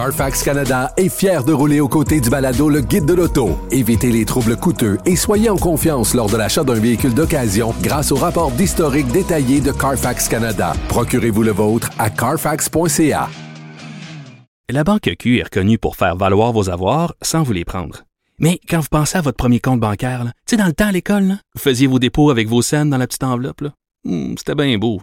Carfax Canada est fier de rouler aux côtés du balado Le Guide de l'auto. Évitez les troubles coûteux et soyez en confiance lors de l'achat d'un véhicule d'occasion grâce au rapport d'historique détaillé de Carfax Canada. Procurez-vous le vôtre à carfax.ca. La Banque Q est reconnue pour faire valoir vos avoirs sans vous les prendre. Mais quand vous pensez à votre premier compte bancaire, tu sais, dans le temps à l'école, vous faisiez vos dépôts avec vos scènes dans la petite enveloppe. Hmm, C'était bien beau.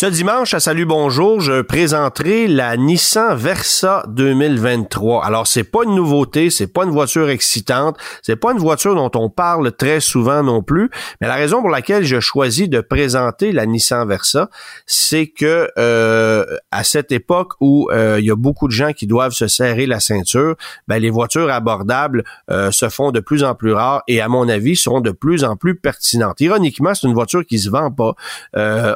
Ce dimanche, à Salut Bonjour, je présenterai la Nissan Versa 2023. Alors, c'est pas une nouveauté, c'est pas une voiture excitante, c'est pas une voiture dont on parle très souvent non plus, mais la raison pour laquelle je choisis de présenter la Nissan Versa, c'est que euh, à cette époque où euh, il y a beaucoup de gens qui doivent se serrer la ceinture, ben, les voitures abordables euh, se font de plus en plus rares et à mon avis seront de plus en plus pertinentes. Ironiquement, c'est une voiture qui se vend pas.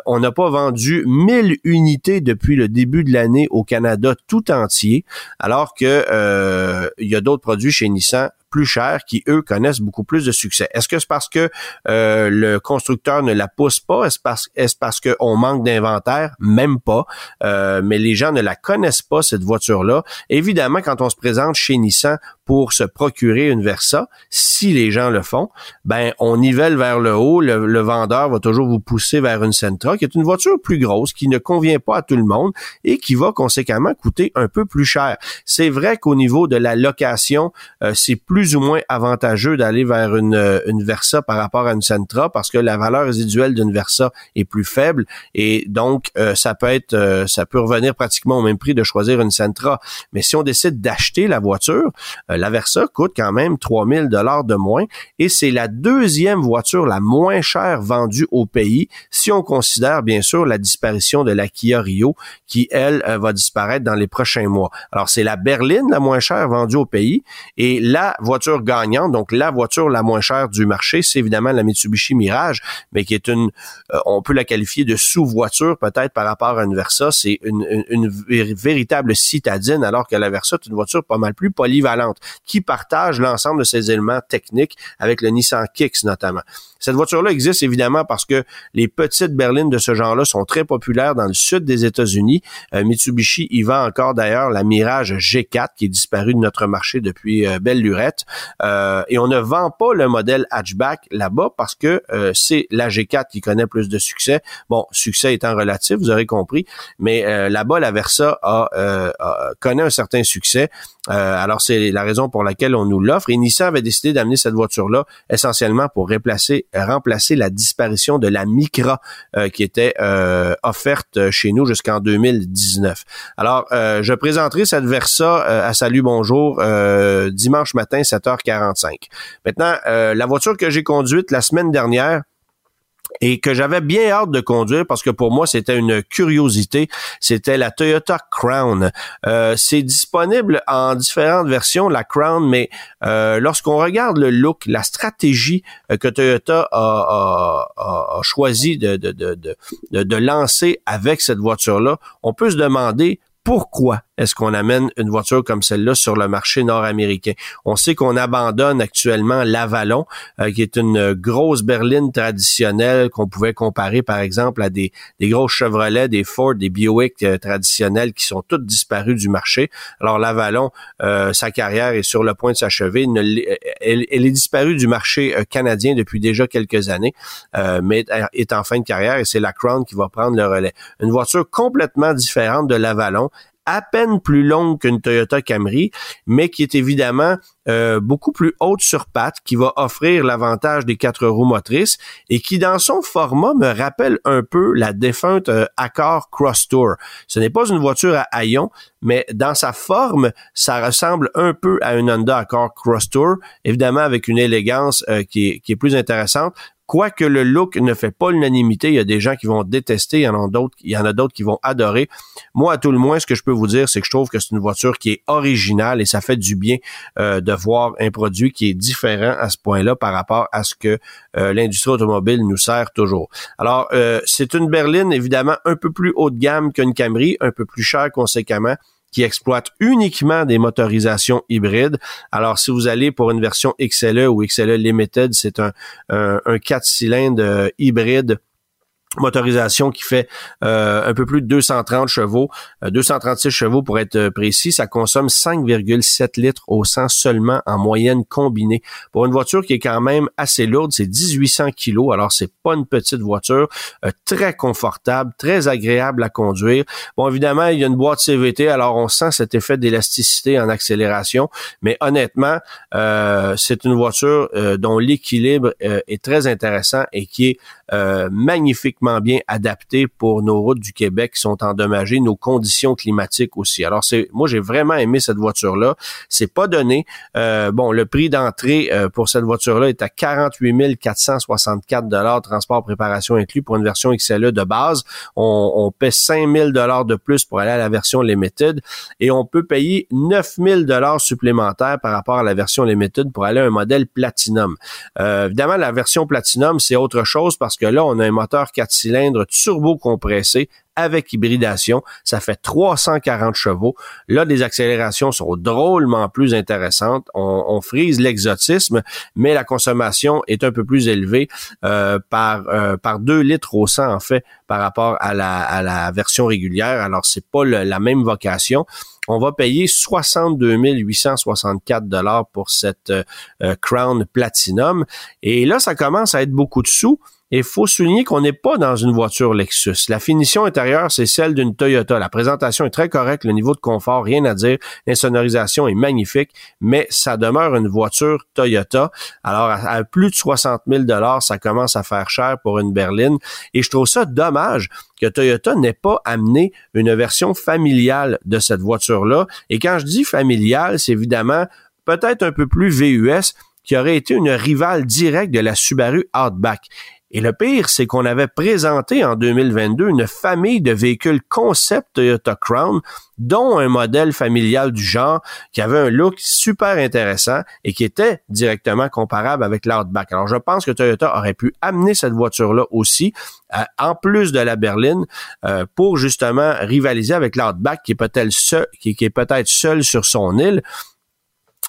on n'a pas vendu 1000 unités depuis le début de l'année au Canada tout entier, alors que euh, il y a d'autres produits chez Nissan plus chers qui, eux, connaissent beaucoup plus de succès. Est-ce que c'est parce que euh, le constructeur ne la pousse pas? Est-ce parce, est parce qu'on manque d'inventaire? Même pas. Euh, mais les gens ne la connaissent pas, cette voiture-là. Évidemment, quand on se présente chez Nissan pour se procurer une Versa, si les gens le font, ben on nivelle vers le haut. Le, vendeur va toujours vous pousser vers une Sentra, qui est une voiture plus grosse, qui ne convient pas à tout le monde et qui va conséquemment coûter un peu plus cher. C'est vrai qu'au niveau de la location, euh, c'est plus plus ou moins avantageux d'aller vers une, euh, une Versa par rapport à une Sentra parce que la valeur résiduelle d'une Versa est plus faible et donc euh, ça peut être euh, ça peut revenir pratiquement au même prix de choisir une Sentra. Mais si on décide d'acheter la voiture, la Versa coûte quand même 3000 dollars de moins et c'est la deuxième voiture la moins chère vendue au pays si on considère bien sûr la disparition de la Kia Rio qui elle va disparaître dans les prochains mois. Alors c'est la berline la moins chère vendue au pays et la voiture voiture gagnante, donc la voiture la moins chère du marché, c'est évidemment la Mitsubishi Mirage, mais qui est une, euh, on peut la qualifier de sous-voiture peut-être par rapport à une Versa. C'est une, une, véritable citadine, alors que la Versa est une voiture pas mal plus polyvalente, qui partage l'ensemble de ses éléments techniques avec le Nissan Kicks notamment. Cette voiture-là existe évidemment parce que les petites berlines de ce genre-là sont très populaires dans le sud des États-Unis. Euh, Mitsubishi y vend encore d'ailleurs la Mirage G4 qui est disparue de notre marché depuis euh, belle lurette. Euh, et on ne vend pas le modèle hatchback là-bas parce que c'est la G4 qui connaît plus de succès. Bon, succès étant relatif, vous aurez compris, mais là-bas la Versa a, connaît un certain succès. alors c'est la raison pour laquelle on nous l'offre. Et Nissan avait décidé d'amener cette voiture-là essentiellement pour remplacer remplacer la disparition de la Micra euh, qui était euh, offerte chez nous jusqu'en 2019. Alors, euh, je présenterai cette Versa à Salut Bonjour dimanche matin 7h45. Maintenant, la voiture que j'ai conduite la semaine dernière, et que j'avais bien hâte de conduire parce que pour moi c'était une curiosité. C'était la Toyota Crown. Euh, c'est disponible en différentes versions la Crown, mais euh, lorsqu'on regarde le look, la stratégie euh, que Toyota a, a, a choisi de, de, de, de, de lancer avec cette voiture-là, on peut se demander pourquoi est-ce qu'on amène une voiture comme celle-là sur le marché nord-américain? On sait qu'on abandonne actuellement l'Avalon, euh, qui est une grosse berline traditionnelle qu'on pouvait comparer par exemple à des, des grosses Chevrolet, des Ford, des Buick euh, traditionnels qui sont toutes disparues du marché. Alors l'Avalon, euh, sa carrière est sur le point de s'achever. Elle, elle, est disparue du marché canadien depuis déjà quelques années, mais est en fin de carrière et c'est la Crown qui va prendre le relais. Une voiture complètement différente de l'Avalon à peine plus longue qu'une Toyota Camry, mais qui est évidemment euh, beaucoup plus haute sur patte, qui va offrir l'avantage des quatre roues motrices et qui, dans son format, me rappelle un peu la défunte euh, Accord Cross Tour. Ce n'est pas une voiture à haillons, mais dans sa forme, ça ressemble un peu à une Honda Accord Cross Tour, évidemment avec une élégance euh, qui est plus intéressante, Quoique le look ne fait pas l'unanimité, il y a des gens qui vont détester, il y en a d'autres, il y en a d'autres qui vont adorer. Moi, à tout le moins, ce que je peux vous dire, c'est que je trouve que c'est une voiture qui est originale et ça fait du bien euh, de voir un produit qui est différent à ce point-là par rapport à ce que euh, l'industrie automobile nous sert toujours. Alors, euh, c'est une berline évidemment un peu plus haut de gamme qu'une Camry, un peu plus cher conséquemment qui exploite uniquement des motorisations hybrides. Alors, si vous allez pour une version XLE ou XLE Limited, c'est un, un, un 4 cylindres euh, hybride motorisation qui fait euh, un peu plus de 230 chevaux, 236 euh, chevaux pour être euh, précis, ça consomme 5,7 litres au 100 seulement en moyenne combinée. Pour une voiture qui est quand même assez lourde, c'est 1800 kilos, alors c'est pas une petite voiture, très confortable, très agréable à conduire. Bon, évidemment, il y a une boîte CVT, alors on sent cet effet d'élasticité en accélération, mais honnêtement, c'est une voiture dont l'équilibre est très intéressant et qui est magnifiquement bien adapté pour nos routes du Québec qui sont endommagées, nos conditions climatiques aussi. Alors c'est, moi j'ai vraiment aimé cette voiture là. C'est pas donné. Euh, bon, le prix d'entrée euh, pour cette voiture là est à 48 464 dollars, transport préparation inclus pour une version XLE de base. On, on paie 5 000 dollars de plus pour aller à la version Limited et on peut payer 9 000 dollars supplémentaires par rapport à la version Limited pour aller à un modèle Platinum. Euh, évidemment, la version Platinum c'est autre chose parce que là on a un moteur 4 cylindres turbo compressé avec hybridation. Ça fait 340 chevaux. Là, les accélérations sont drôlement plus intéressantes. On, frise l'exotisme, mais la consommation est un peu plus élevée euh, par euh, par 2 litres au 100 en fait par rapport à la, version régulière. Alors, c'est pas la même vocation. On va payer 62 864 dollars pour cette euh, Crown Platinum. Et là, ça commence à être beaucoup de sous. Et il faut souligner qu'on n'est pas dans une voiture Lexus. La finition intérieure, c'est celle d'une Toyota. La présentation est très correcte, le niveau de confort, rien à dire. L'insonorisation est magnifique, mais ça demeure une voiture Toyota. Alors, à, plus de 60 000 ça commence à faire cher pour une berline. Et je trouve ça dommage que Toyota n'ait pas amené une version familiale de cette voiture-là. Et quand je dis familiale, c'est évidemment peut-être un peu plus VUS, qui aurait été une rivale directe de la Subaru Outback. Et le pire, c'est qu'on avait présenté en 2022 une famille de véhicules concept Toyota Crown, dont un modèle familial du genre qui avait un look super intéressant et qui était directement comparable avec l'Outback. Alors, je pense que Toyota aurait pu amener cette voiture-là aussi, euh, en plus de la berline, euh, pour justement rivaliser avec l'Outback qui qui est peut-être seul sur son île.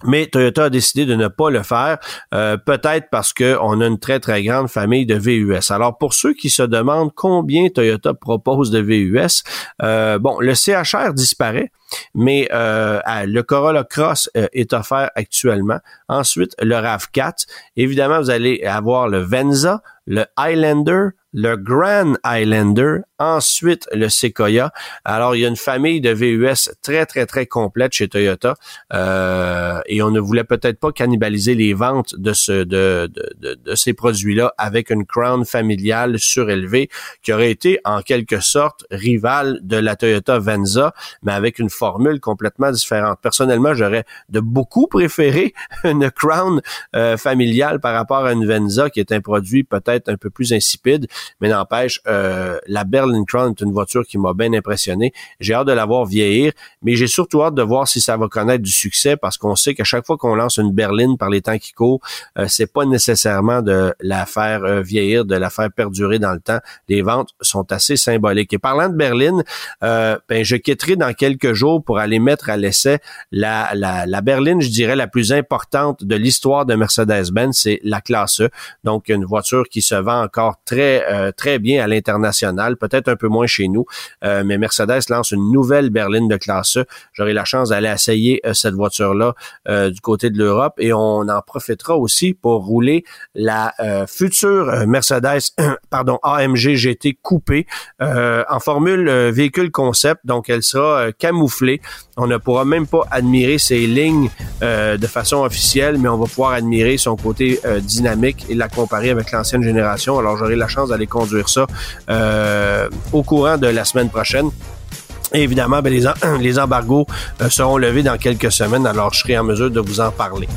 Mais Toyota a décidé de ne pas le faire, euh, peut-être parce qu'on a une très, très grande famille de VUS. Alors, pour ceux qui se demandent combien Toyota propose de VUS, euh, bon, le CHR disparaît, mais euh, le Corolla Cross est offert actuellement. Ensuite, le RAV4. Évidemment, vous allez avoir le Venza, le Highlander, le Grand Highlander, ensuite le Sequoia. Alors, il y a une famille de VUS très, très, très complète chez Toyota euh, et on ne voulait peut-être pas cannibaliser les ventes de, ce, de, de, de, ces produits-là avec une Crown familiale surélevée qui aurait été en quelque sorte rivale de la Toyota Venza, mais avec une formule complètement différente. Personnellement, j'aurais de beaucoup préféré une Crown euh, familiale par rapport à une Venza qui est un produit peut-être un peu plus insipide mais n'empêche, euh, la Crown est une voiture qui m'a bien impressionné. J'ai hâte de la voir vieillir, mais j'ai surtout hâte de voir si ça va connaître du succès parce qu'on sait qu'à chaque fois qu'on lance une berline par les temps qui courent, euh, c'est pas nécessairement de la faire euh, vieillir, de la faire perdurer dans le temps. Les ventes sont assez symboliques. Et parlant de berline, euh, ben, je quitterai dans quelques jours pour aller mettre à l'essai la, la, la berline, je dirais, la plus importante de l'histoire de Mercedes-Benz, c'est la classe E. Donc, une voiture qui se vend encore très euh, très bien à l'international, peut-être un peu moins chez nous, euh, mais Mercedes lance une nouvelle berline de classe E. J'aurai la chance d'aller essayer euh, cette voiture-là du côté de l'Europe et on en profitera aussi pour rouler la future Mercedes, pardon, AMG GT coupée en formule véhicule concept, donc elle sera camouflée. On ne pourra même pas admirer ses lignes de façon officielle, mais on va pouvoir admirer son côté dynamique et la comparer avec l'ancienne génération. Alors j'aurai la chance d'aller conduire ça euh, au courant de la semaine prochaine. évidemment, ben, les, embargos euh, seront levés dans quelques semaines, alors je serai en mesure de vous en parler.